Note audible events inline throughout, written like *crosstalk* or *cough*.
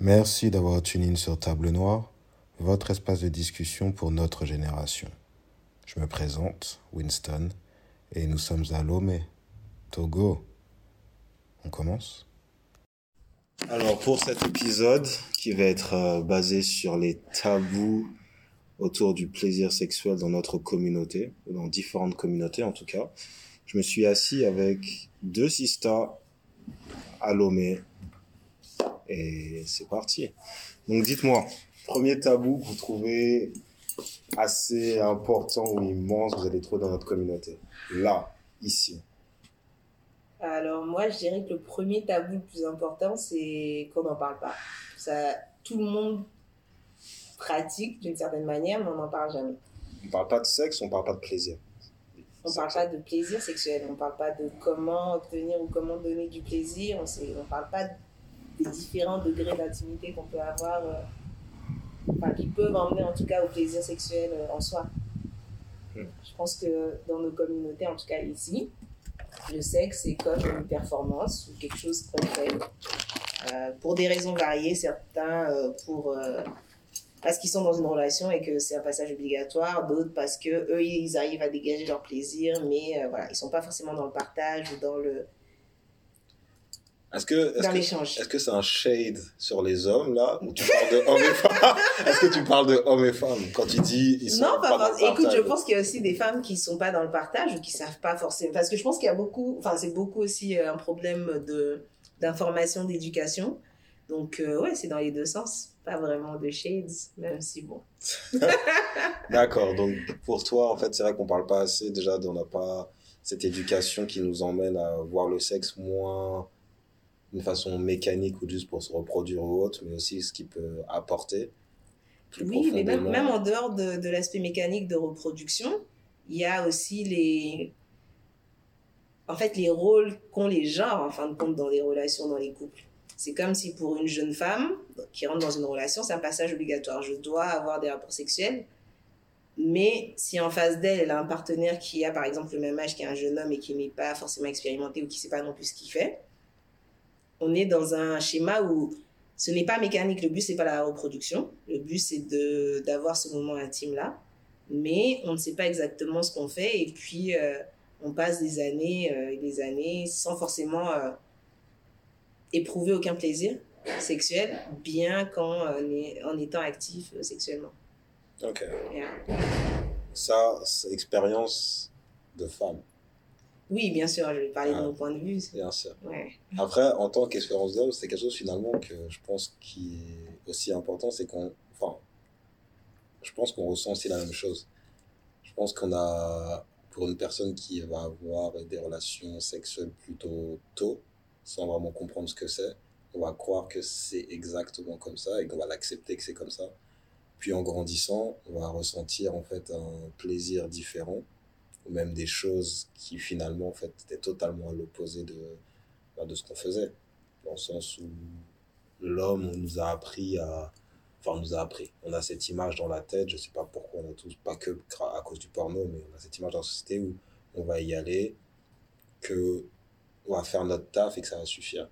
Merci d'avoir tuné sur Table Noire, votre espace de discussion pour notre génération. Je me présente, Winston, et nous sommes à Lomé, Togo. On commence? Alors pour cet épisode qui va être euh, basé sur les tabous autour du plaisir sexuel dans notre communauté, dans différentes communautés en tout cas, je me suis assis avec deux sisters à Lomé et c'est parti. Donc dites-moi, premier tabou que vous trouvez assez important ou immense, vous allez trouver dans notre communauté. Là, ici. Alors moi, je dirais que le premier tabou le plus important, c'est qu'on n'en parle pas. Ça, tout le monde pratique d'une certaine manière, mais on n'en parle jamais. On ne parle pas de sexe, on ne parle pas de plaisir. On parle pas de plaisir sexuel, on parle pas de comment obtenir ou comment donner du plaisir, on ne parle pas des différents degrés d'intimité qu'on peut avoir, euh, enfin, qui peuvent emmener en tout cas au plaisir sexuel euh, en soi. Hmm. Je pense que dans nos communautés, en tout cas ici, le sexe c'est comme une performance ou quelque chose qu'on fait euh, pour des raisons variées, certains pour parce qu'ils sont dans une relation et que c'est un passage obligatoire, d'autres parce que eux ils arrivent à dégager leur plaisir, mais euh, voilà, ils sont pas forcément dans le partage ou dans le Est-ce que est-ce dans que l'échange. est-ce que c'est un shade sur les hommes là ou tu parles de hommes et femmes? *laughs* Est-ce que tu parles de hommes et femmes quand tu dis ils sont Non, pas dans le forcément. Écoute, je pense qu'il y a aussi des femmes qui sont pas dans le partage ou qui savent pas forcément. Parce que je pense qu'il y a beaucoup, enfin, c'est beaucoup aussi euh, un problème de d'information, d'éducation. Donc, euh, ouais, c'est dans les deux sens. Pas vraiment de shades, même si bon. *laughs* D'accord. Donc pour toi en fait c'est vrai qu'on parle pas assez déjà on n'a pas cette éducation qui nous emmène à voir le sexe moins d'une façon mécanique ou juste pour se reproduire ou autre, mais aussi ce qu'il peut apporter. plus Oui, mais même, même en dehors de, de l'aspect mécanique de reproduction, il y a aussi les. En fait, les rôles qu'ont les gens, en fin de compte, dans les relations, dans les couples. C'est comme si pour une jeune femme qui rentre dans une relation, c'est un passage obligatoire. Je dois avoir des rapports sexuels. Mais si en face d'elle, elle a un partenaire qui a par exemple le même âge qu'un jeune homme et qui n'est pas forcément expérimenté ou qui ne sait pas non plus ce qu'il fait, on est dans un schéma où ce n'est pas mécanique. Le but, c'est pas la reproduction. Le but, c'est de d'avoir ce moment intime-là. Mais on ne sait pas exactement ce qu'on fait. Et puis, euh, on passe des années euh, et des années sans forcément euh, éprouver aucun plaisir sexuel, bien qu'en en étant actif sexuellement. Ok. Yeah. Ça, c'est expérience de femme, Oui, bien sûr, je vais parler Ah. de mon point de vue. bien sûr. Ouais. Après, en tant qu'expérience d'homme, c'est quelque chose finalement que je pense qui est aussi important, c'est qu'on, enfin, je pense qu'on ressent aussi la même chose. Je pense qu'on a, pour une personne qui va avoir des relations sexuelles plutôt tôt, sans vraiment comprendre ce que c'est, on va croire que c'est exactement comme ça et qu'on va l'accepter que c'est comme ça. Puis en grandissant, on va ressentir en fait un plaisir différent, ou même des choses qui finalement en fait étaient totalement à l'opposé de, bah, de ce qu'on faisait. Dans le sens où l'homme, on nous a appris à. Enfin, on nous a appris. On a cette image dans la tête, je sais pas pourquoi on a tous, pas que à cause du porno, mais on a cette image dans la société où on va y aller, que on va faire notre taf et que ça va suffire.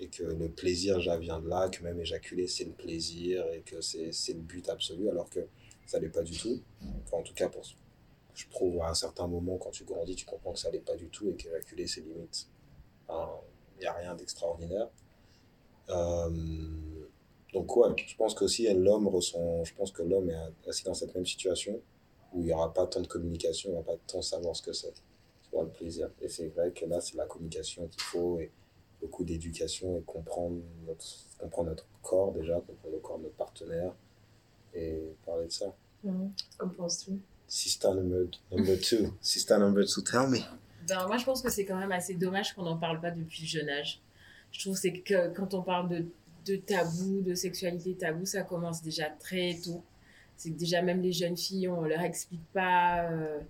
Et que le plaisir déjà vient de là, que même éjaculer c'est le plaisir et que c'est c'est le but absolu, alors que ça l'est pas du tout. Enfin, en tout cas, pour, je trouve à un certain moment, quand tu grandis, tu comprends que ça l'est pas du tout et qu'éjaculer c'est limite. Enfin, il n'y a rien d'extraordinaire. Euh, donc ouais, je pense qu'aussi l'homme ressent, je pense que l'homme est assis dans cette même situation où il n'y aura pas tant de communication, il n'y aura pas tant savoir ce que c'est, tu vois, le plaisir. Et c'est vrai que là, c'est la communication qu'il faut et beaucoup d'éducation et comprendre notre, comprendre notre corps déjà, comprendre le corps de notre partenaire et parler de ça. Qu'en penses-tu? Sister number, number two, sister number two, tell me. Ben, moi, je pense que c'est quand même assez dommage qu'on n'en parle pas depuis le jeune âge. Je trouve que quand on parle de, de tabou, de sexualité tabou, ça commence déjà très tôt. C'est que déjà, même les jeunes filles, on leur explique pas euh,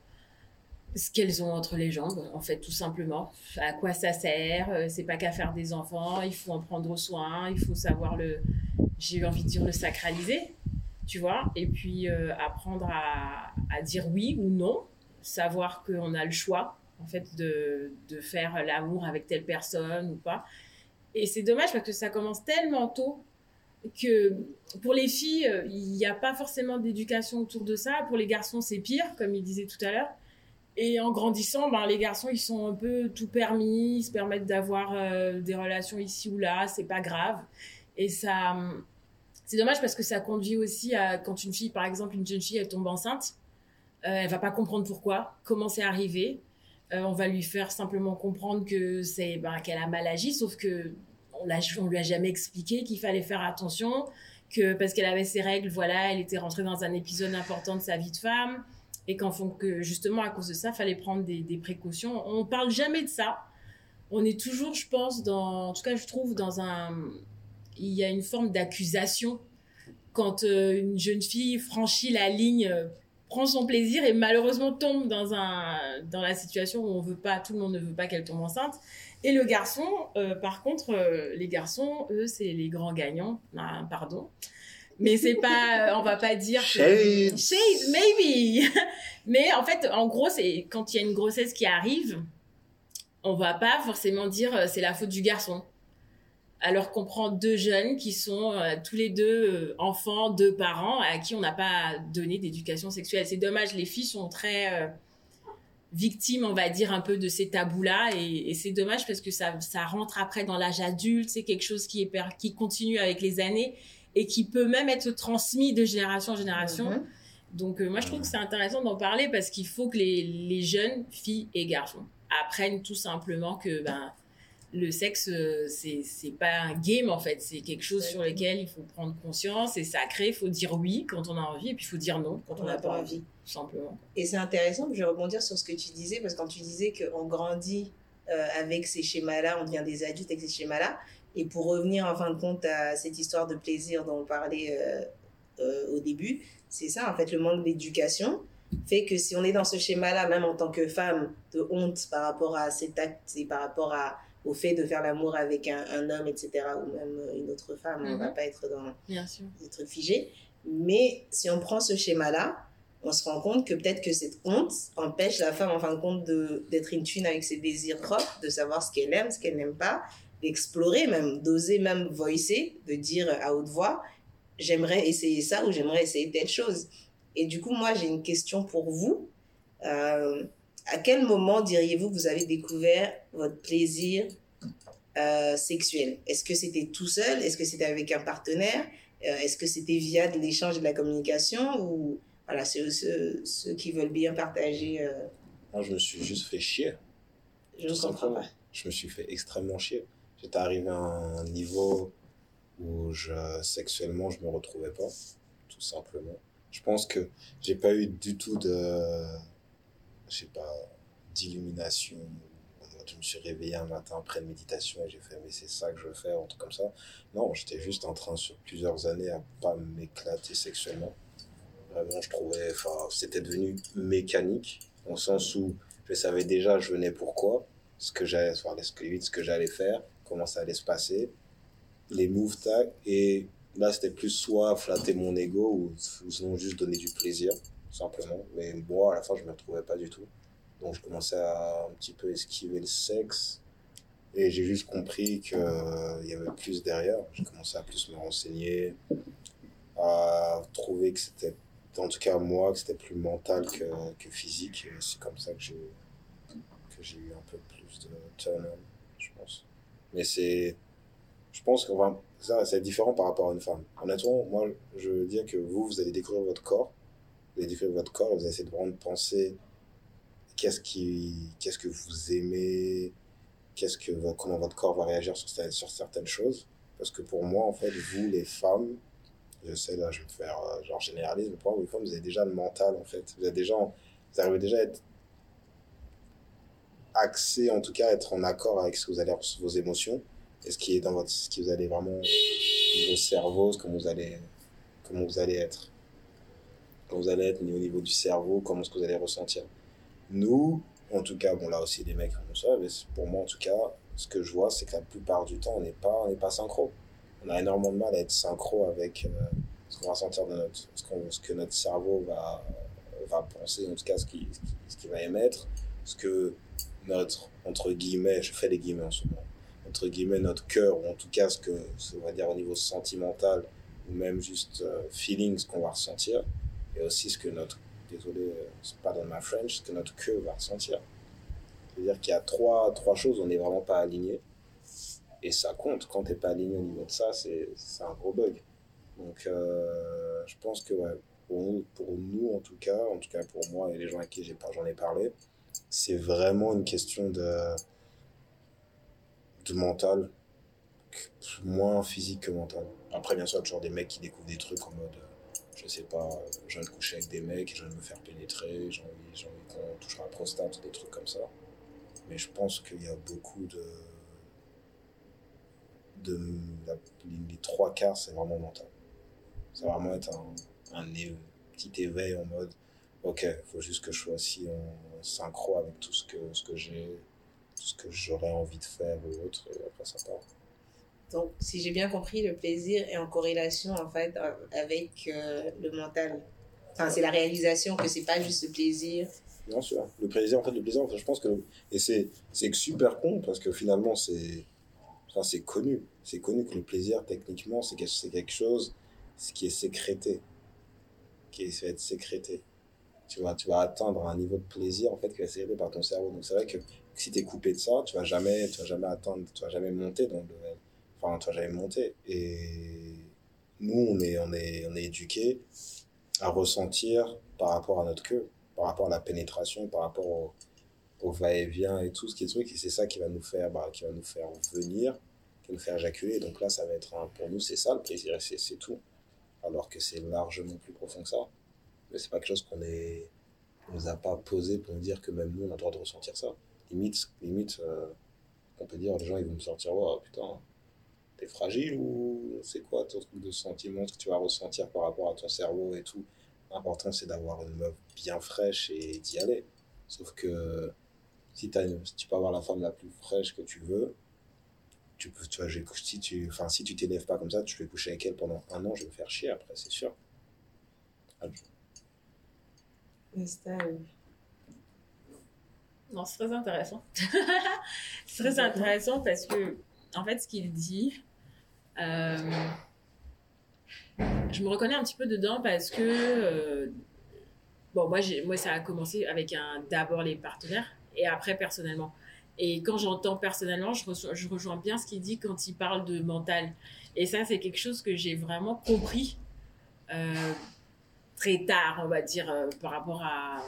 ce qu'elles ont entre les jambes, en fait, tout simplement. À quoi ça sert euh, C'est pas qu'à faire des enfants, il faut en prendre soin, il faut savoir le, j'ai envie de dire, le sacraliser, tu vois. Et puis, euh, apprendre à, dire oui ou non, savoir qu'on a le choix en fait de, de faire l'amour avec telle personne ou pas. Et c'est dommage parce que ça commence tellement tôt que pour les filles, il n'y a pas forcément d'éducation autour de ça. Pour les garçons, c'est pire, comme il disait tout à l'heure. Et en grandissant, ben, les garçons, ils sont un peu tout permis, ils se permettent d'avoir euh, des relations ici ou là, c'est pas grave. Et ça, c'est dommage parce que ça conduit aussi à, quand une fille, par exemple, une jeune fille, elle tombe enceinte, euh, elle va pas comprendre pourquoi, comment c'est arrivé. Euh, on va lui faire simplement comprendre que c'est ben, qu'elle a mal agi, sauf que on, on lui a jamais expliqué qu'il fallait faire attention, que parce qu'elle avait ses règles, voilà, elle était rentrée dans un épisode important de sa vie de femme, et qu'en font que justement à cause de ça, fallait prendre des, des précautions. On parle jamais de ça. On est toujours, je pense, dans, en tout cas, je trouve, dans un, il y a une forme d'accusation quand euh, une jeune fille franchit la ligne euh, prend son plaisir et malheureusement tombe dans un dans la situation où on veut pas tout le monde ne veut pas qu'elle tombe enceinte. Et le garçon euh, par contre les garçons eux c'est les grands gagnants. Ah, pardon. Mais c'est pas on va pas dire maybe. *laughs* Mais en fait en gros c'est quand il y a une grossesse qui arrive on va pas forcément dire c'est la faute du garçon alors qu'on prend deux jeunes qui sont euh, tous les deux euh, enfants, deux parents, à qui on n'a pas donné d'éducation sexuelle. C'est dommage, les filles sont très euh, victimes, on va dire, un peu de ces tabous-là, et, c'est dommage parce que ça, ça rentre après dans l'âge adulte, c'est quelque chose qui, est, qui continue avec les années et qui peut même être transmis de génération en génération. Mhm. Donc moi, je trouve que c'est intéressant d'en parler parce qu'il faut que les, les jeunes, filles et garçons, apprennent tout simplement que... Ben, le sexe, euh, c'est c'est pas un game en fait, c'est quelque chose sur lequel il faut prendre conscience, c'est sacré, il faut dire oui quand on a envie, et puis il faut dire non quand on n'a pas envie, tout simplement. Et c'est intéressant, je vais rebondir sur ce que tu disais, parce que quand tu disais qu'on grandit euh, avec ces schémas-là, on devient des adultes avec ces schémas-là, et pour revenir en fin de compte à cette histoire de plaisir dont on parlait euh, au début, c'est ça en fait, le manque d'éducation fait que si on est dans ce schéma-là, même en tant que femme, de honte par rapport à cet acte et par rapport à au fait de faire l'amour avec un, un, homme, etc., ou même une autre femme. On ne va Mhm. pas être dans Bien sûr. des trucs figés. Mais si on prend ce schéma-là, on se rend compte que peut-être que cette honte empêche la femme, en fin de compte, d'être in tune avec ses désirs propres, de savoir ce qu'elle aime, ce qu'elle n'aime pas, d'explorer même, d'oser même voicer, de dire à haute voix, j'aimerais essayer ça ou j'aimerais essayer telle chose. Et du coup, moi, j'ai une question pour vous. Euh, à quel moment diriez-vous que vous avez découvert votre plaisir euh, sexuel? Est-ce que c'était tout seul? Est-ce que c'était avec un partenaire? Euh, Est-ce que c'était via de l'échange et de la communication? Ou voilà, ceux, ceux, ceux qui veulent bien partager, euh, Moi, je me suis juste fait chier. je ne comprends pas. Je me suis fait extrêmement chier. J'étais arrivé à un niveau où je, sexuellement, je me retrouvais pas, tout simplement. Je pense que j'ai pas eu du tout de, je sais pas, d'illumination. Je me suis réveillé un matin après une méditation et j'ai fait, mais c'est ça que je veux faire, un truc comme ça. Non, j'étais juste en train, sur plusieurs années, à pas m'éclater sexuellement. Vraiment, je trouvais, enfin, c'était devenu mécanique, le sens où je savais déjà, je venais pourquoi, ce que j'allais, enfin, ce que, j'allais faire, comment ça allait se passer, les moves tag, et là, c'était plus soit flatter mon ego ou, ou sinon juste donner du plaisir, simplement. Mais moi, à la fin, je me retrouvais pas du tout. Donc, je commençais à un petit peu esquiver le sexe. Et j'ai juste compris qu'il y avait plus derrière. J'ai commencé à plus me renseigner, à trouver que c'était, en tout cas moi, que c'était plus mental que, que physique. Et c'est comme ça que j'ai, que j'ai eu un peu plus de turn on, je pense. Mais c'est, je pense que enfin, ça, c'est différent par rapport à une femme. Honnêtement, moi, je veux dire que vous, vous allez découvrir votre corps. Vous découvrir votre corps vous allez essayer de vraiment penser qu'est-ce qui, qu'est-ce que vous aimez, qu'est-ce que, comment votre corps va réagir sur, sur certaines choses. Parce que pour moi, en fait, vous, les femmes, je sais, là, je vais me faire, euh, genre, généralise, mais pour vous, les femmes, vous avez déjà le mental, en fait. Vous êtes déjà, vous arrivez déjà à être axé, en tout cas, à être en accord avec ce que vous allez, vos émotions, et ce qui est dans votre, ce qui vous allez vraiment, vos cerveaux, comment vous allez, comment vous allez être. Comment vous allez être au niveau du cerveau, comment est-ce que vous allez ressentir. Nous, en tout cas, bon là aussi les mecs font ça, mais pour moi en tout cas, ce que je vois, c'est que la plupart du temps, on n'est pas, pas synchro. On a énormément de mal à être synchro avec euh, ce qu'on va sentir de notre, ce, qu'on- ce que notre cerveau va, va penser, en tout cas ce qu'il ce qui, va émettre, ce que notre, entre guillemets, je fais des guillemets en ce moment, entre guillemets, notre cœur, ou en tout cas ce que, on va dire au niveau sentimental, ou même juste euh, feeling, ce qu'on va ressentir, et aussi ce que notre, désolé, euh, dans ma French, ce que notre queue va ressentir. C'est-à-dire qu'il y a trois, trois choses, on n'est vraiment pas aligné. Et ça compte. Quand tu n'es pas aligné au niveau de ça, c'est un gros bug. Donc, euh, je pense que ouais, pour, nous, en tout cas, en tout cas pour moi et les gens à qui j'en ai, parlé, c'est vraiment une question de, de mental, moins physique que mental. Après, bien sûr, toujours des mecs qui découvrent des trucs en mode, je sais pas, j'ai envie de coucher avec des mecs, j'ai envie de me faire pénétrer, j'ai envie, envie qu'on touche la prostate, des trucs comme ça. Mais je pense qu'il y a beaucoup de. de les trois quarts, c'est vraiment mental. Ça va vraiment être un, un petit éveil en mode ok, il faut juste que je sois aussi en synchro avec tout ce que, ce que j'ai, tout ce que j'aurais envie de faire ou autre, et après ça part. Donc, si j'ai bien compris, le plaisir est en corrélation en fait avec euh, le mental. Enfin, c'est la réalisation que c'est pas juste le plaisir Bien sûr. Le plaisir, en fait, le plaisir, je pense que. Et c'est super con parce que finalement, c'est. Enfin, c'est connu. C'est connu que le plaisir, techniquement, c'est quelque chose qui est sécrété. Qui va être sécrété. Tu vas, tu vas atteindre un niveau de plaisir, en fait, qui est sécrété par ton cerveau. Donc, c'est vrai que si tu es coupé de ça, tu vas jamais, tu vas jamais atteindre, tu vas jamais monter dans le Enfin, tu vas jamais monter. Et nous, on est, on est, on est éduqués à ressentir par rapport à notre queue par rapport à la pénétration, par rapport au, va-et-vient et tout ce qui est truc. Et c'est ça qui va nous faire, bah, qui va nous faire venir, qui va nous faire éjaculer. Donc là, ça va être pour nous, c'est ça le plaisir, c'est tout. Alors que c'est largement plus profond que ça. Mais c'est pas quelque chose qu'on est, nous a pas posé pour nous dire que même nous, on a le droit de ressentir ça. Limite, limite, euh, on peut dire, les gens, ils vont me sortir, oh putain, t'es fragile ou c'est quoi ton truc de sentiment que tu vas ressentir par rapport à ton cerveau et tout? L'important, c'est d'avoir une meuf bien fraîche et d'y aller. Sauf que si, as tu peux avoir la femme la plus fraîche que tu veux, tu peux, tu vois, si tu, enfin, si tu t'élèves pas comme ça, tu vais coucher avec elle pendant un an, je vais me faire chier après, c'est sûr. Non, c'est très intéressant. *laughs* c'est très intéressant parce que, en fait, ce qu'il dit, euh, je me reconnais un petit peu dedans parce que, euh, bon, moi, moi, ça a commencé avec un d'abord les partenaires et après personnellement. Et quand j'entends personnellement, je, je rejoins bien ce qu'il dit quand il parle de mental. Et ça, c'est quelque chose que j'ai vraiment compris euh, très tard, on va dire, par rapport à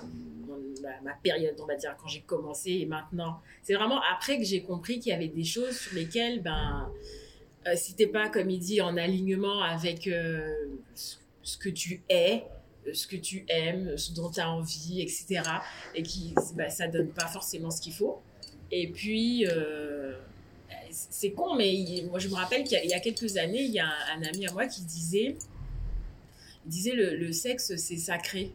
ma, période, on va dire, quand j'ai commencé et maintenant. C'est vraiment après que j'ai compris qu'il y avait des choses sur lesquelles, ben, euh, si t'es pas, comme il dit, en alignement avec euh, ce que tu es, euh, ce que tu aimes, ce dont tu as envie, etc., et qui, bah, ça donne pas forcément ce qu'il faut. Et puis, c'est con, mais moi je me rappelle qu'il y, a quelques années, il y a un, ami à moi qui disait, il disait le, le sexe c'est sacré.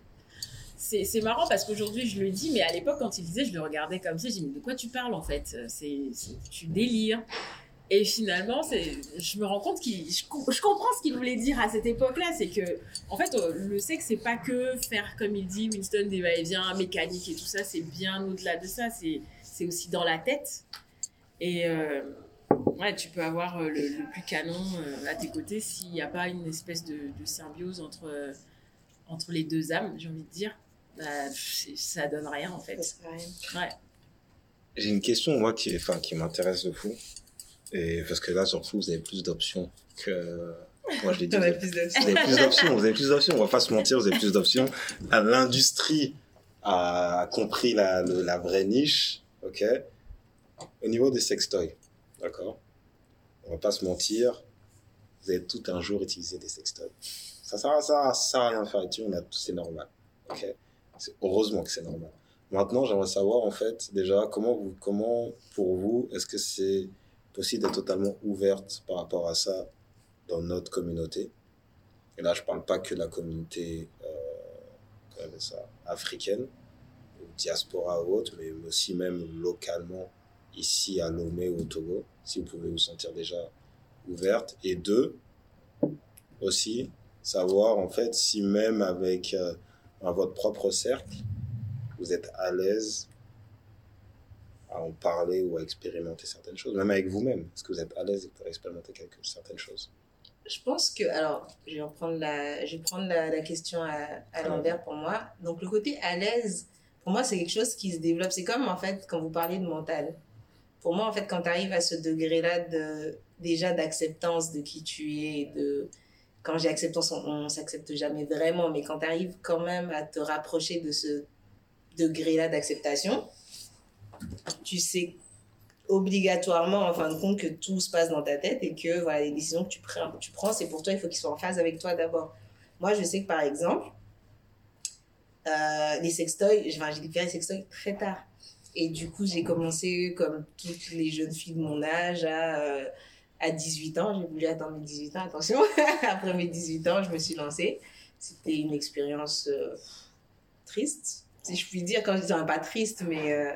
C'est marrant parce qu'aujourd'hui je le dis, mais à l'époque quand il disait, je le regardais comme ça, je dis mais de quoi tu parles en fait? C'est tu délires. Et finalement, je me rends compte que je, comprends ce qu'il voulait dire à cette époque-là, c'est que, en fait, euh, le sexe, c'est pas que faire, comme il dit, Winston, des va-et-vient, mécanique et tout ça, c'est bien au-delà de ça, c'est aussi dans la tête. Et euh, ouais, tu peux avoir euh, le, plus canon à tes côtés s'il n'y a pas une espèce de, symbiose entre, entre les deux âmes, j'ai envie de dire. Bah, ça donne rien, en fait. Ouais. J'ai une question, moi, qui, enfin, qui m'intéresse de fou. Et parce que là, surtout, vous avez plus d'options que. Moi, je l'ai *laughs* dit. Vous avez plus d'options. Vous avez plus d'options. On va pas se mentir, vous avez plus d'options. L'industrie a compris la, la vraie niche. OK Au niveau des sextoys. D'accord On va pas se mentir. Vous avez tout un jour utilisé des sextoys. Ça sert à, ça, sert à rien faire. On a c'est normal. OK Heureusement que c'est normal. Maintenant, j'aimerais savoir, en fait, déjà, comment, vous, comment pour vous, est-ce que c'est aussi d'être totalement ouverte par rapport à ça dans notre communauté. Et là, je parle pas que la communauté euh, ça, africaine, diaspora ou autre, mais aussi même localement ici à Lomé ou au Togo, si vous pouvez vous sentir déjà ouverte. Et deux, aussi, savoir en fait si même avec euh, votre propre cercle, vous êtes à l'aise à en parler ou à expérimenter certaines choses, même avec vous-même Est-ce que vous êtes à l'aise pour expérimenter quelque, certaines choses? Je pense que, alors, je vais reprendre la, je vais prendre la, la question à, à l'envers pour moi. Donc, le côté à l'aise, pour moi, c'est quelque chose qui se développe. C'est comme, en fait, quand vous parlez de mental. Pour moi, en fait, quand tu arrives à ce degré-là de, déjà d'acceptance de qui tu es, de, quand j'ai acceptance, on, on s'accepte jamais vraiment, mais quand tu arrives quand même à te rapprocher de ce degré-là d'acceptation, tu sais obligatoirement, en fin de compte, que tout se passe dans ta tête et que voilà, les décisions que tu prends, c'est pour toi, il faut qu'ils soient en phase avec toi d'abord. Moi, je sais que par exemple, euh, les sextoys, j'ai découvert les sextoys très tard. Et du coup, j'ai commencé, comme toutes les jeunes filles de mon âge, à, euh, à 18 ans. J'ai voulu attendre mes 18 ans, attention. *laughs* Après mes 18 ans, je me suis lancée. C'était une expérience euh, triste, si je puis dire. Quand je dis pas triste, mais euh,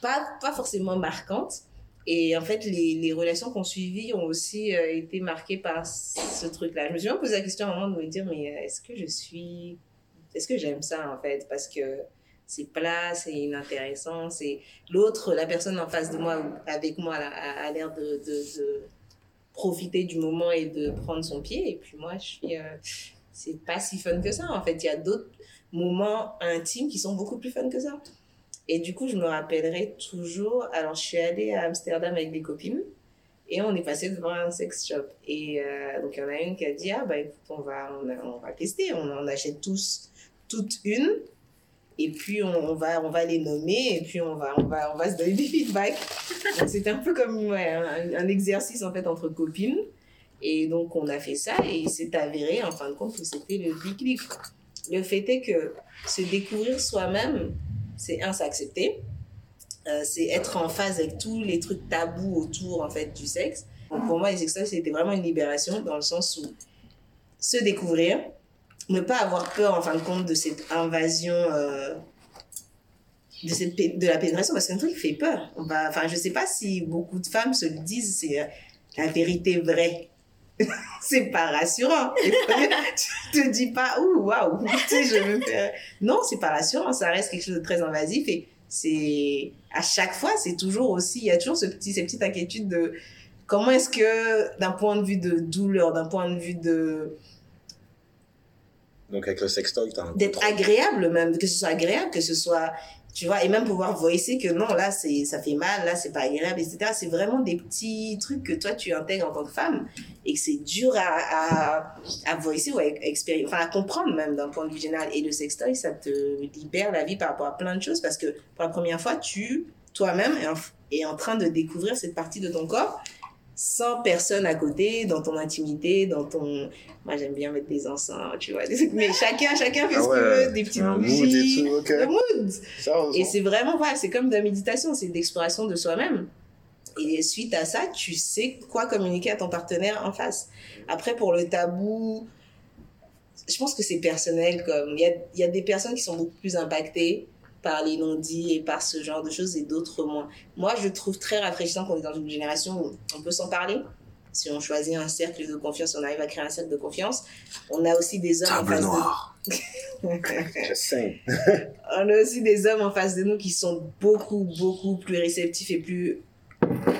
pas, pas forcément marquante. Et en fait, les, les relations qu'on suivit ont aussi euh, été marquées par ce truc-là. Je me suis même posé la question à moment de me dire, mais euh, est-ce que je suis... Est-ce que j'aime ça, en fait? Parce que c'est plat, c'est inintéressant, c'est... L'autre, la personne en face de moi, avec moi, là, a, l'air de, de, de profiter du moment et de prendre son pied. Et puis moi, je suis... euh, c'est pas si fun que ça, en fait. Il y a d'autres moments intimes qui sont beaucoup plus fun que ça. Et du coup, je me rappellerai toujours. Alors, je suis allée à Amsterdam avec des copines et on est passé devant un sex shop. Et euh, donc, il y en a une qui a dit Ah, bah écoute, on va, on, va tester. On en achète tous, toutes une. Et puis, on, va, on va les nommer et puis on va, on va, on va se donner des *laughs* feedbacks. Donc, c'était un peu comme ouais, un, exercice en fait entre copines. Et donc, on a fait ça et il s'est avéré en fin de compte que c'était le déclic. Le fait est que se découvrir soi-même, c'est un, s'accepter, euh, c'est être en phase avec tous les trucs tabous autour en fait du sexe. Pour moi, les sextoys, c'était vraiment une libération dans le sens où se découvrir, ne pas avoir peur en fin de compte de cette invasion, euh, de, cette, de la pénétration, parce qu'un truc fait peur. On va, enfin, je sais pas si beaucoup de femmes se le disent, c'est euh, la vérité vraie. *laughs* c'est pas rassurant. Tu te dis pas, ouh, waouh, *laughs* tu sais, je veux faire. Non, c'est pas rassurant, ça reste quelque chose de très invasif et c'est à chaque fois, c'est toujours aussi, il y a toujours ce petit, ces petites inquiétudes de comment est-ce que, d'un point de vue de douleur, d'un point de vue de Donc, avec le sextoy, t'as un d'être agréable même, que ce soit agréable, que ce soit, tu vois, et même pouvoir voicer que non, là, c'est, ça fait mal, là, c'est pas agréable, etc. C'est vraiment des petits trucs que toi, tu intègres en tant que femme et que c'est dur à, à, voicer ou à, enfin, à comprendre même d'un point de vue général. Et le sextoy, ça te libère la vie par rapport à plein de choses parce que pour la première fois, tu, toi-même, es en train de découvrir cette partie de ton corps sans personne à côté, dans ton intimité, dans ton... Moi, j'aime bien mettre des encens, tu vois. des trucs, Mais chacun, chacun fait Ah ce qu'il veut, des petites mood bougies. et tout, ok. Le mood. Ça, Et c'est vraiment, voilà, c'est comme de la méditation, c'est d'exploration de soi-même. Et suite à ça, tu sais quoi communiquer à ton partenaire en face. Après, pour le tabou, je pense que c'est personnel. Comme il y a, il y a des personnes qui sont beaucoup plus impactées par les non-dits et par ce genre de choses et d'autres moins. Moi, je trouve très rafraîchissant qu'on est dans une génération où on peut s'en parler. Si on choisit un cercle de confiance, on arrive à créer un cercle de confiance. On a aussi des hommes en Table face de noire. *laughs* Je sais. *laughs* on a aussi des hommes en face de nous qui sont beaucoup, beaucoup plus réceptifs et plus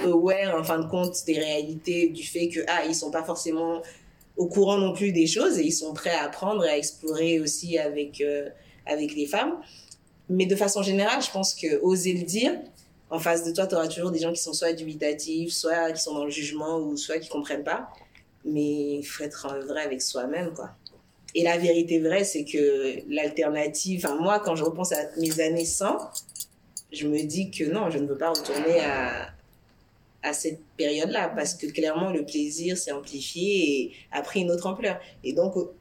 aware, en fin de compte, des réalités, du fait que, ah, ils sont pas forcément au courant non plus des choses et ils sont prêts à apprendre et à explorer aussi avec, euh, avec les femmes. Mais de façon générale, je pense que oser le dire, en face de toi, tu auras toujours des gens qui sont soit dubitatifs, soit qui sont dans le jugement ou soit qui comprennent pas. Mais il faut être vrai avec soi-même, quoi. Et la vérité vraie, c'est que l'alternative, enfin, moi, quand je repense à mes années sans, je me dis que non, je ne veux pas retourner à, à cette période-là parce que clairement, le plaisir s'est amplifié et a pris une autre ampleur. Et donc, au-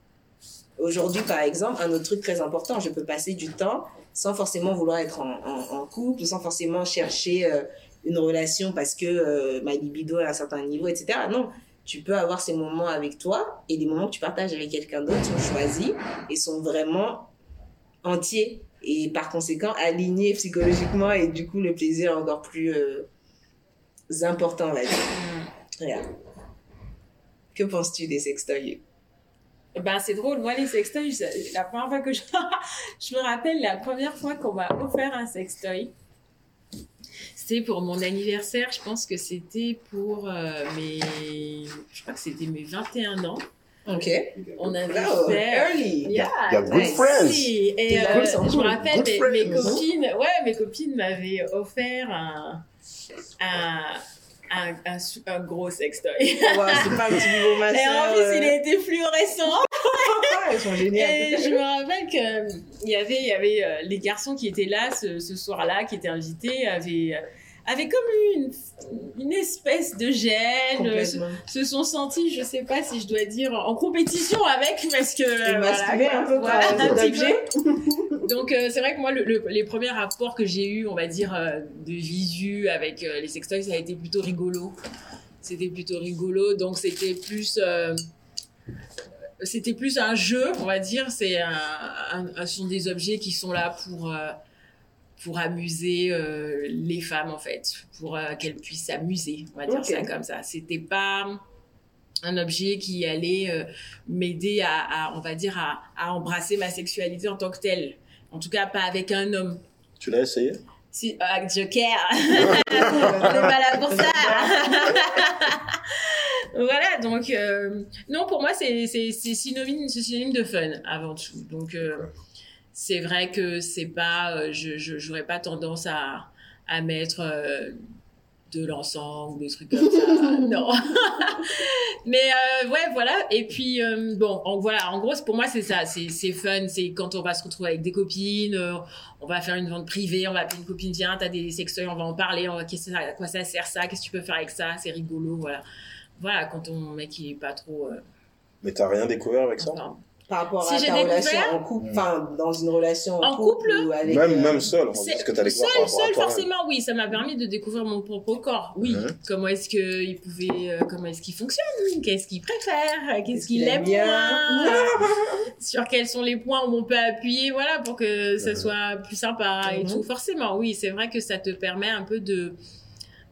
aujourd'hui, par exemple, un autre truc très important, je peux passer du temps sans forcément vouloir être en, en, en couple, sans forcément chercher euh, une relation parce que euh, ma libido est à un certain niveau, etc. Non, tu peux avoir ces moments avec toi et des moments que tu partages avec quelqu'un d'autre sont choisis et sont vraiment entiers et par conséquent alignés psychologiquement et du coup le plaisir est encore plus euh, important, on va dire. Regarde. Que penses-tu des sextoys Ben, c'est drôle. Moi, les sextoys, la première fois que je... *laughs* je me rappelle la première fois qu'on m'a offert un sextoy. C'était pour mon anniversaire, je pense que c'était pour euh, mes. Je crois que c'était mes 21 ans. Ok. On avait Wow, fait. early. Yeah, Yeah, good nice. friends. Et euh, je me rappelle, mes, mes copines, ouais, mes copines m'avaient offert un, un, un, un, gros sextoy. Et Wow, c'est pas un petit niveau *laughs* en master. plus, euh, il a été fluorescent. Ils sont géniaux. Et je me rappelle qu'il y avait, y avait euh, les garçons qui étaient là ce, ce soir-là, qui étaient invités, avaient, avaient comme eu une, une espèce de gêne, se, sont sentis, je sais pas si je dois dire, en compétition avec, parce que... euh, voilà, un peu voilà, *laughs* par un petit peu. Donc euh, c'est vrai que moi, le- le- les premiers rapports que j'ai eus, on va dire, euh, de visu avec euh, les sextoys, ça a été plutôt rigolo. C'était plutôt rigolo, donc c'était plus... c'était plus un jeu, on va dire. C'est un, un- un- ce sont des objets qui sont là pour euh, pour amuser euh, les femmes en fait, pour euh, qu'elles puissent s'amuser. On va dire ça comme ça. C'était pas un objet qui allait euh, m'aider à, à, on va dire, à, à embrasser ma sexualité en tant que telle. En tout cas, pas avec un homme. Tu l'as essayé? Si, ah, Joker, *laughs* on n'est pas là pour ça. *laughs* *laughs* voilà, donc euh, non, pour moi, c'est synonyme, synonyme de fun avant tout. Donc euh, c'est vrai que c'est pas, euh, je j'aurais pas tendance à à mettre euh, de l'encens ou des trucs comme ça. *laughs* non. *laughs* Mais euh, ouais, voilà. Et puis euh, bon, en, voilà. En gros, pour moi, c'est ça. C'est fun. C'est quand on va se retrouver avec des copines. euh, on va faire une vente privée. On va appeler une copine. Viens, t'as des sextoys. On va en parler. On va, qu'est-ce à quoi ça sert ça? Qu'est-ce que tu peux faire avec ça C'est rigolo. Voilà. Voilà. Quand ton mec il est pas trop. euh, Mais t'as rien découvert avec ça? enfin, Par rapport Si à ta découvert- relation en couple, enfin, dans une relation en, En couple ou avec, Même, euh, même seul, parce que t'as découvert par Seul, seul, forcément, oui. Ça m'a permis de découvrir mon propre corps. Oui. Mhm. Comment est-ce que il pouvait, euh, comment est-ce qu'il fonctionne? Qu'est-ce qu'il préfère? Qu'est-ce qu'il qu'il aime bien? moins? *laughs* Sur quels sont les points où on peut appuyer, voilà, pour que ça Mhm. soit plus sympa et Mhm. tout. Forcément, oui. C'est vrai que ça te permet un peu de,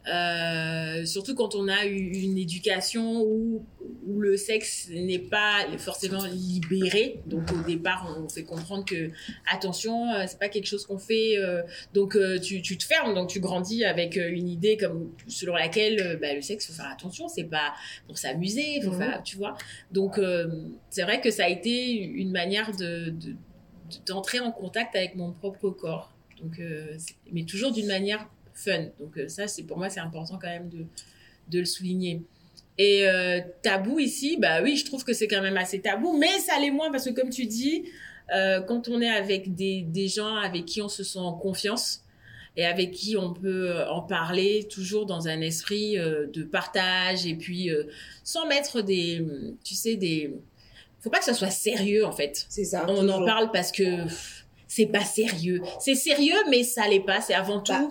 euh, surtout quand on a eu une éducation où, où le sexe n'est pas forcément libéré. Donc au départ, on fait comprendre que attention, euh, c'est pas quelque chose qu'on fait. euh, donc tu, tu te fermes, donc tu grandis avec une idée comme selon laquelle bah, le sexe faut faire attention, c'est pas pour s'amuser, faut Mhm. faire, tu vois. Donc euh, c'est vrai que ça a été une manière de de- d'entrer en contact avec mon propre corps. Donc euh, mais toujours d'une manière fun. Donc euh, ça, c'est pour moi, c'est important quand même de, de le souligner. Et euh, tabou ici, bah oui, je trouve que c'est quand même assez tabou, mais ça l'est moins parce que comme tu dis, euh, quand on est avec des, des gens avec qui on se sent en confiance et avec qui on peut en parler toujours dans un esprit euh, de partage et puis sans mettre des, tu sais, des... Faut pas que ça soit sérieux en fait C'est ça. on en parle parce que c'est pas sérieux. C'est sérieux, mais ça l'est pas. C'est avant tout. Bah,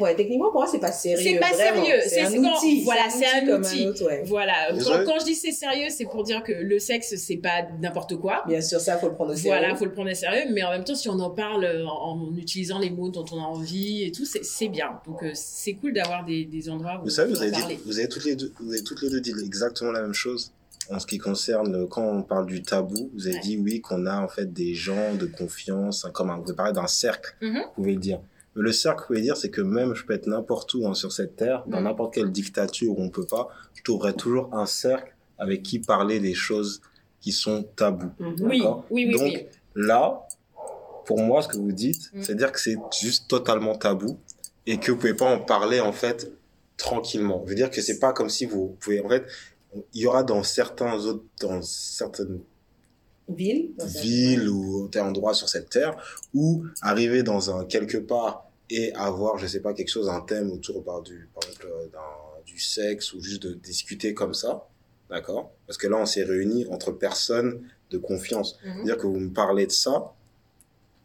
Ouais, techniquement, pour moi, c'est pas sérieux. C'est pas vraiment. sérieux, C'est un quand- outil. voilà, c'est un comme outil. autre, ouais. Voilà. Quand, quand je dis c'est sérieux, c'est pour dire que le sexe, c'est pas n'importe quoi. Bien sûr, ça, faut le prendre au sérieux. Voilà, faut le prendre au sérieux, mais en même temps, si on en parle euh, en, en utilisant les mots dont on a envie et tout, c'est c'est bien. Donc, euh, c'est cool d'avoir des, des endroits où Vous savez, on vous peut avez, dit- vous, avez toutes les deux, vous avez toutes les deux dit exactement la même chose en ce qui concerne le- quand on parle du tabou. Vous avez Ouais. dit oui qu'on a en fait des gens de confiance, hein, comme un- vous pouvez parler d'un cercle, Mhm. vous pouvez le dire. Mais le cercle, vous pouvez dire, c'est que même je peux être n'importe où hein, sur cette terre, dans Mhm. n'importe quelle dictature où on peut pas, je trouverai toujours un cercle avec qui parler des choses qui sont tabous. Mhm. Oui, oui, oui, Donc, oui. Là, pour moi, ce que vous dites, Mm. c'est dire que c'est juste totalement tabou et que vous pouvez pas en parler en fait tranquillement. Je veux dire que c'est pas comme si vous pouvez en fait il y aura dans certains autres dans certaines Ville. dans ça. villes ou endroits sur cette terre où arriver dans un quelque part et avoir je sais pas quelque chose un thème autour par du par exemple euh, du sexe ou juste de discuter comme ça d'accord? Parce que là on s'est réunis entre personnes de confiance Mhm. c'est-à-dire que vous me parlez de ça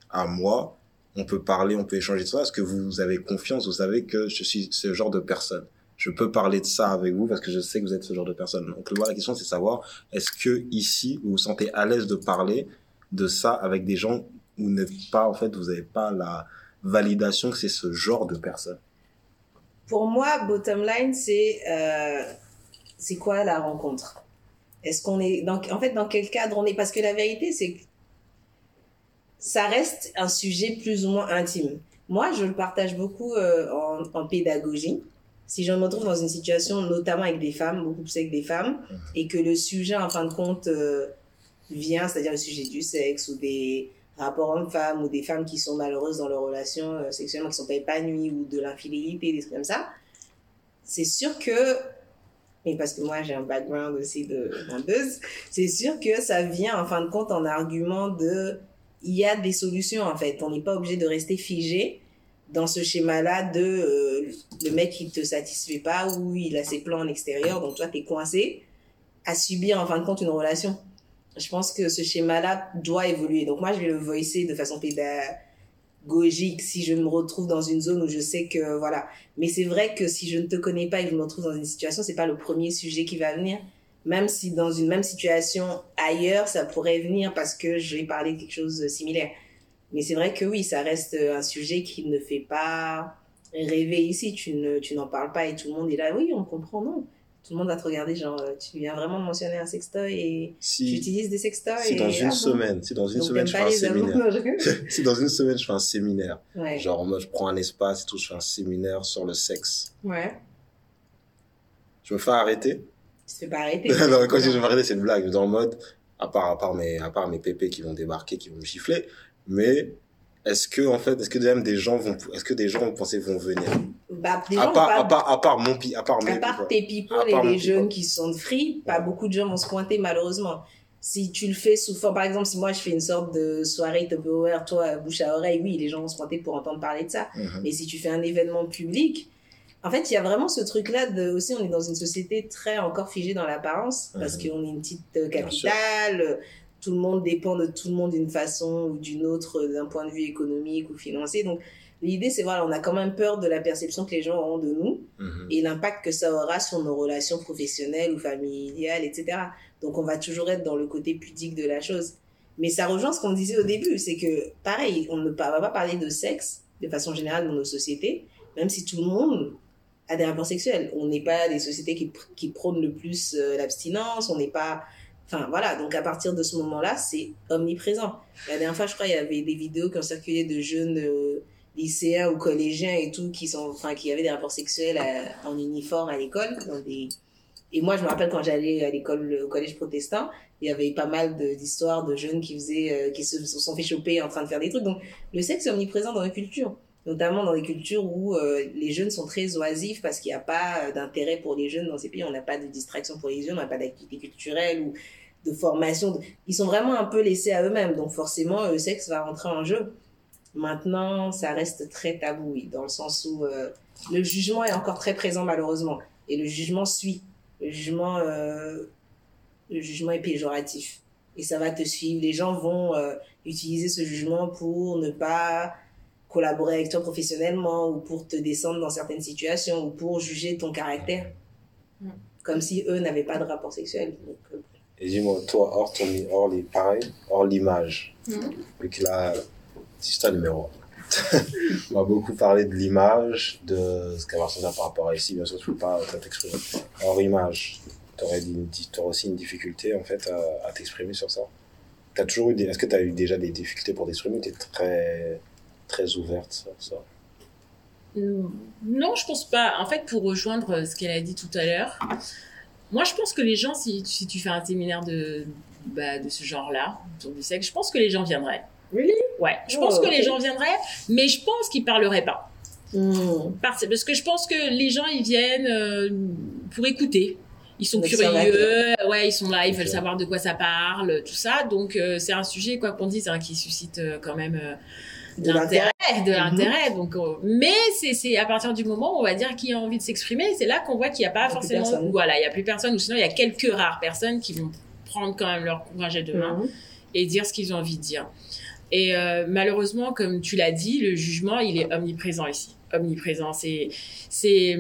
à moi, on peut parler, on peut échanger de ça. Est-ce que vous avez confiance Vous savez que je suis ce genre de personne. Je peux parler de ça avec vous parce que je sais que vous êtes ce genre de personne. Donc voilà, la question c'est savoir est-ce que ici vous vous sentez à l'aise de parler de ça avec des gens où vous n'êtes pas? En fait, vous n'avez pas la validation que c'est ce genre de personne. Pour moi, bottom line, c'est euh, c'est quoi la rencontre? Est-ce qu'on est dans en fait dans quel cadre on est? Parce que la vérité, c'est que ça reste un sujet plus ou moins intime. Moi, je le partage beaucoup euh, en, en pédagogie. Si je me retrouve dans une situation, notamment avec des femmes, beaucoup plus avec des femmes, Mhm. et que le sujet, en fin de compte, euh, vient, c'est-à-dire le sujet du sexe ou des rapports hommes-femmes ou des femmes qui sont malheureuses dans leurs relations euh, sexuellement, qui sont pas épanouies ou de l'infidélité, des trucs comme ça, c'est sûr que, mais parce que moi j'ai un background aussi de vendeuse, c'est sûr que ça vient en fin de compte en argument de, il y a des solutions en fait, on n'est pas obligé de rester figé dans ce schéma-là de euh, le mec il te satisfait pas ou il a ses plans en extérieur, donc toi t'es coincé à subir en fin de compte une relation. Je pense que ce schéma-là doit évoluer. Donc moi je vais le voicer de façon pédagogique si je me retrouve dans une zone où je sais que voilà. Mais c'est vrai que si je ne te connais pas et que je me retrouve dans une situation, c'est pas le premier sujet qui va venir. Même si dans une même situation ailleurs, ça pourrait venir parce que je vais parler de quelque chose de similaire. Mais c'est vrai que oui, ça reste un sujet qui ne fait pas rêver ici. Tu ne, tu n'en parles pas et tout le monde est là. Oui, on comprend, non. Tout le monde va te regarder, genre, euh, tu viens vraiment de mentionner un sextoy et Si, j'utilise des sextoys. si dans et, une ah bon. semaine, si dans une Donc, semaine je fais un séminaire, *laughs* si *laughs* dans une semaine je fais un séminaire, ouais. genre en mode je prends un espace et tout, je fais un séminaire sur le sexe, ouais. je me fais arrêter. Tu te fais pas *laughs* arrêter. non, quand je dis je vais m'arrêter, c'est une blague. Dans le mode, à part, à part mes, à part mes pépés qui vont débarquer, qui vont me gifler. Mais, est-ce que, en fait, est-ce que même des gens vont, est-ce que des gens, vous pensez, vont venir? Bah, des À part, pas- à part, à part mon pi, à part mes, À part tes people et les jeunes qui sont de free, pas beaucoup de gens vont se pointer malheureusement. Si tu le fais sous forme, par exemple, si moi je fais une sorte de soirée top hour, toi, bouche à oreille, oui, les gens vont se pointer pour entendre parler de ça. Mhm. Mais si tu fais un événement public, en fait, il y a vraiment ce truc-là de, aussi, on est dans une société très encore figée dans l'apparence, parce Mhm. qu'on est une petite euh, capitale, tout le monde dépend de tout le monde d'une façon ou d'une autre, euh, d'un point de vue économique ou financier. Donc, l'idée, c'est voilà, on a quand même peur de la perception que les gens auront de nous Mhm. et l'impact que ça aura sur nos relations professionnelles ou familiales, etc. Donc on va toujours être dans le côté pudique de la chose. Mais ça rejoint ce qu'on disait au début, c'est que pareil, on ne va pas parler de sexe de façon générale dans nos sociétés, même si tout le monde a des rapports sexuels. On n'est pas des sociétés qui, qui prônent le plus euh, l'abstinence, on n'est pas... Enfin voilà, donc à partir de ce moment-là, c'est omniprésent. La dernière fois, je crois, il y avait des vidéos qui ont circulé de jeunes euh, lycéens ou collégiens et tout qui sont enfin qui avaient des rapports sexuels à- en uniforme à l'école et moi je me rappelle quand j'allais à l'école au collège protestant il y avait pas mal de- d'histoires de jeunes qui faisaient euh, qui se, sont fait choper en train de faire des trucs donc le sexe est omniprésent dans les cultures notamment dans des cultures où euh, les jeunes sont très oisifs parce qu'il n'y a pas d'intérêt pour les jeunes dans ces pays on n'a pas de distraction pour les jeunes on n'a pas d'activité culturelle ou de formation ils sont vraiment un peu laissés à eux-mêmes donc forcément le sexe va rentrer en jeu Maintenant, ça reste très tabou, oui, dans le sens où euh, le jugement est encore très présent malheureusement. Et le jugement suit. Le jugement, euh, le jugement est péjoratif. Et ça va te suivre. Les gens vont euh, utiliser ce jugement pour ne pas collaborer avec toi professionnellement ou pour te descendre dans certaines situations ou pour juger ton caractère. Mm. Comme si eux n'avaient pas de rapport sexuel. Donc, Et dis-moi, toi, hors ton, hors les, pareil, hors l'image. Mhm. Vu que là, c'est toi numéro un. *laughs* On va beaucoup parlé de l'image, de ce qu'elle va ressentir par rapport à ici. Bien sûr, tu peux pas t'exprimer. Hors image, t'aurais une- t'aurais aussi une difficulté, en fait, à, à t'exprimer sur ça. T'as toujours eu des, est-ce que t'as eu déjà des difficultés pour t'exprimer? T'es très, très ouverte sur ça? Non, je pense pas. En fait, pour rejoindre ce qu'elle a dit tout à l'heure, moi, je pense que les gens, si, si tu fais un séminaire de, bah, de ce genre-là, autour du sexe, je pense que les gens viendraient. Really? Ouais, je Oh, pense que ok. les gens viendraient, mais je pense qu'ils parleraient pas. hmm. Parce, parce que je pense que les gens, ils viennent euh, pour écouter. Ils sont curieux, ouais, ils sont là, ils veulent savoir de quoi ça parle, tout ça. Donc, euh, c'est un sujet, quoi qu'on dise, hein, qui suscite euh, quand même euh, De l'intérêt. de l'intérêt. Donc, mais c'est, à partir du moment où on va dire qui a envie de s'exprimer, c'est là qu'on voit qu'il n'y a pas y a forcément, voilà, il y a plus personne, ou sinon il y a quelques rares personnes qui vont prendre quand même leur courage à deux mains Mhm. et dire ce qu'ils ont envie de dire. Et euh, malheureusement, comme tu l'as dit, le jugement, il est omniprésent ici. Omniprésent. C'est, c'est,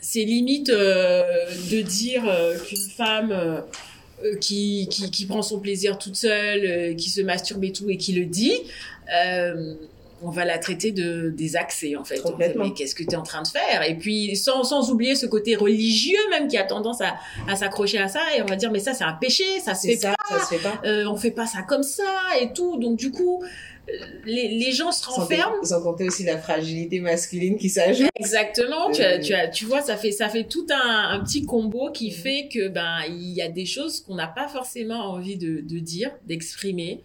c'est limite euh, de dire euh, qu'une femme qui, qui, qui prend son plaisir toute seule, qui se masturbe et tout, et qui le dit, euh, on va la traiter de des accès en fait. Complètement. Mais qu'est-ce que tu es en train de faire? Et puis sans, sans oublier ce côté religieux même qui a tendance à, à s'accrocher à ça et on va dire mais ça c'est un péché, ça se fait ça, pas. ça se fait pas. Euh, on fait pas ça comme ça et tout. Donc du coup, euh, les, les gens se Sans, renferment. sans compter aussi la fragilité masculine qui s'ajoute. Exactement, tu, Euh, as, tu, as, tu vois, ça fait, ça fait tout un, un petit combo qui fait que ben il y a des choses qu'on n'a pas forcément envie de, de dire, d'exprimer,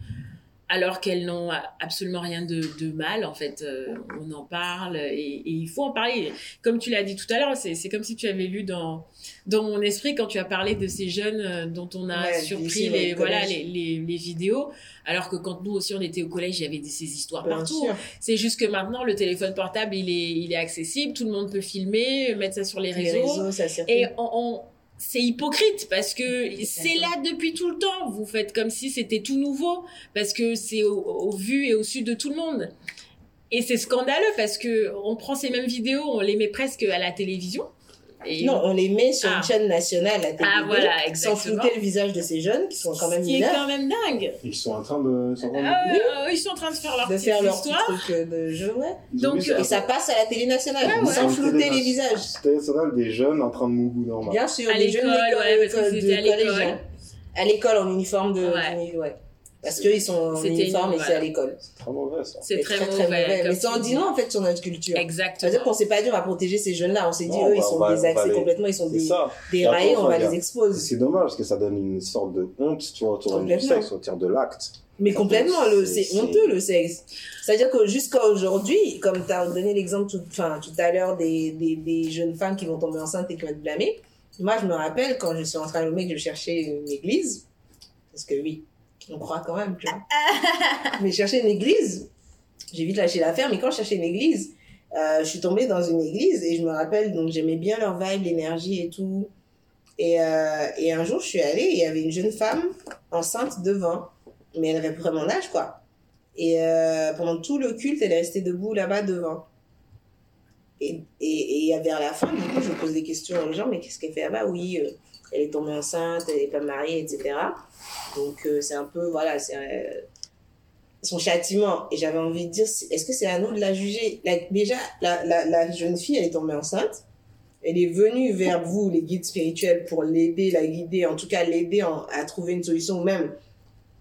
alors qu'elles n'ont absolument rien de, de mal. En fait, Euh, on en parle et, et il faut en parler. Comme tu l'as dit tout à l'heure, c'est c'est comme si tu avais lu dans dans mon esprit quand tu as parlé de ces jeunes euh, dont on a Ouais, surpris les le voilà les, les, les vidéos, alors que quand nous aussi on était au collège, il y avait des, ces histoires Bien partout. C'est juste que maintenant, le téléphone portable, il est, il est accessible, tout le monde peut filmer, mettre ça sur les Les réseaux. réseaux, ça. Et on, on- c'est hypocrite parce que c'est là depuis tout le temps. Vous faites comme si c'était tout nouveau parce que c'est au, au vu et au su de tout le monde. Et c'est scandaleux parce que on prend ces mêmes vidéos, on les met presque à la télévision. Et Non, on les met sur Ah. une chaîne nationale à Ah, voilà, sans exactement. flouter le visage de ces jeunes qui sont quand même ce qui est mineurs, quand même dingue. Ils sont en train de. ils sont en train de- Euh, ils sont en train de faire leur de faire leur histoire. truc euh, de jeu, ouais. Donc. Et ça passe à la télé nationale, Ah ouais. sans flouter télé les visages. Télé nationale, des jeunes en train de mougou normal. Bien sûr, À des jeunes ouais, parce que c'était à collège, l'école. hein. À l'école, en uniforme de... Ouais. de- ouais. Parce qu'ils sont en C'était uniforme et c'est à l'école. C'est très mauvais ça. C'est très, très, mauvais. mauvais. comme Mais ça en tu dit dis. non, en fait, sur notre culture. Exactement. C'est-à-dire qu'on s'est pas dit on va protéger ces jeunes-là. On s'est dit, Non, eux, bah, ils on sont va- désaxés les- complètement, ils sont C'est des, déraillés, on va les exposer. C'est dommage parce que ça donne une sorte de honte, tu vois, autour du sexe, autour de l'acte. Mais complètement, le- C'est- c'est c'est- honteux le sexe. C'est-à-dire que jusqu'à aujourd'hui, comme tu as donné l'exemple tout, enfin, tout à l'heure des, des, des jeunes femmes qui vont tomber enceintes et qui vont être blâmées, moi je me rappelle quand je suis rentrée à Lomé que je cherchais une église, parce que oui, on croit quand même, tu vois. *laughs* mais chercher une église, j'ai vite lâché l'affaire, mais quand je cherchais une église, euh, je suis tombée dans une église et je me rappelle, donc j'aimais bien leur vibe, l'énergie et tout. Et, euh, et un jour, je suis allée il y avait une jeune femme enceinte devant, mais elle avait à peu près mon âge, quoi. Et euh, pendant tout le culte, elle est restée debout là-bas devant. Et, et, et vers la fin, du coup, je pose des questions aux gens, mais qu'est-ce qu'elle fait là-bas? Oui, elle est tombée enceinte, elle n'est pas mariée, etc. Donc, euh, c'est un peu, voilà, c'est euh, son châtiment. Et j'avais envie de dire, est-ce que c'est à nous de la juger? Déjà, la, la, jeune fille, elle est tombée enceinte. Elle est venue vers vous, les guides spirituels, pour l'aider, la guider, en tout cas l'aider à trouver une solution, ou même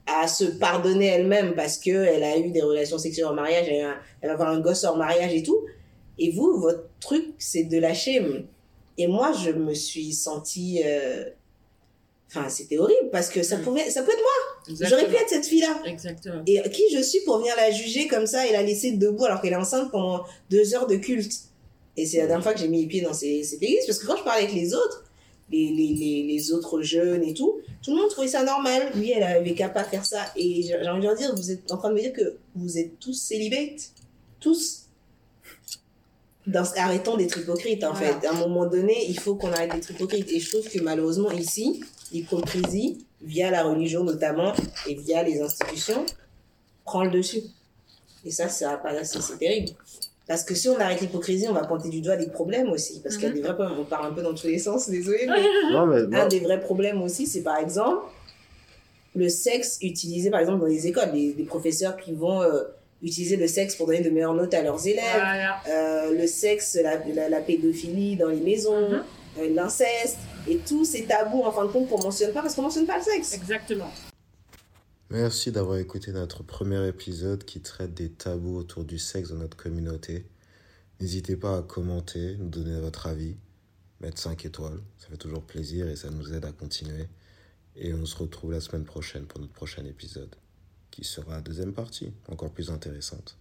à se pardonner elle-même parce qu'elle a eu des relations sexuelles en mariage, elle va avoir un gosse hors mariage et tout. Et vous, votre truc, c'est de lâcher. Et moi, je me suis sentie. euh, Enfin, c'était horrible parce que ça, pouvait, ça peut être moi. J'aurais pu être cette fille-là. Exactement. Et qui je suis pour venir la juger comme ça et la laisser debout alors qu'elle est enceinte pendant deux heures de culte Et c'est la dernière fois que j'ai mis les pieds dans ces- cette église parce que quand je parlais avec les autres, les, les, les, les autres jeunes et tout, tout le monde trouvait ça normal. Lui, elle avait qu'à pas faire ça. Et j'ai j'ai envie de leur dire, vous êtes en train de me dire que vous êtes tous célibates. Tous. Dans, arrêtons d'être hypocrites en Voilà. fait. À un moment donné, il faut qu'on arrête d'être hypocrite. Et je trouve que malheureusement ici, l'hypocrisie, via la religion notamment, et via les institutions, prend le dessus. Et ça, ça c'est terrible. Parce que si on arrête l'hypocrisie, on va pointer du doigt des problèmes aussi. Parce qu'il y a des vrais problèmes. On parle un peu dans tous les sens, désolé. Mais *laughs* Non, mais un des vrais problèmes aussi, c'est par exemple le sexe utilisé par exemple dans les écoles. Des, des professeurs qui vont euh, utiliser le sexe pour donner de meilleures notes à leurs élèves. Voilà. Euh, le sexe, la, la, la pédophilie dans les maisons, Mhm. euh, l'inceste. Et tous ces tabous, en fin de compte, qu'on mentionne pas parce qu'on mentionne pas le sexe. Exactement. Merci d'avoir écouté notre premier épisode qui traite des tabous autour du sexe dans notre communauté. N'hésitez pas à commenter, nous donner votre avis, mettre 5 étoiles, ça fait toujours plaisir et ça nous aide à continuer. Et on se retrouve la semaine prochaine pour notre prochain épisode, qui sera la deuxième partie, encore plus intéressante.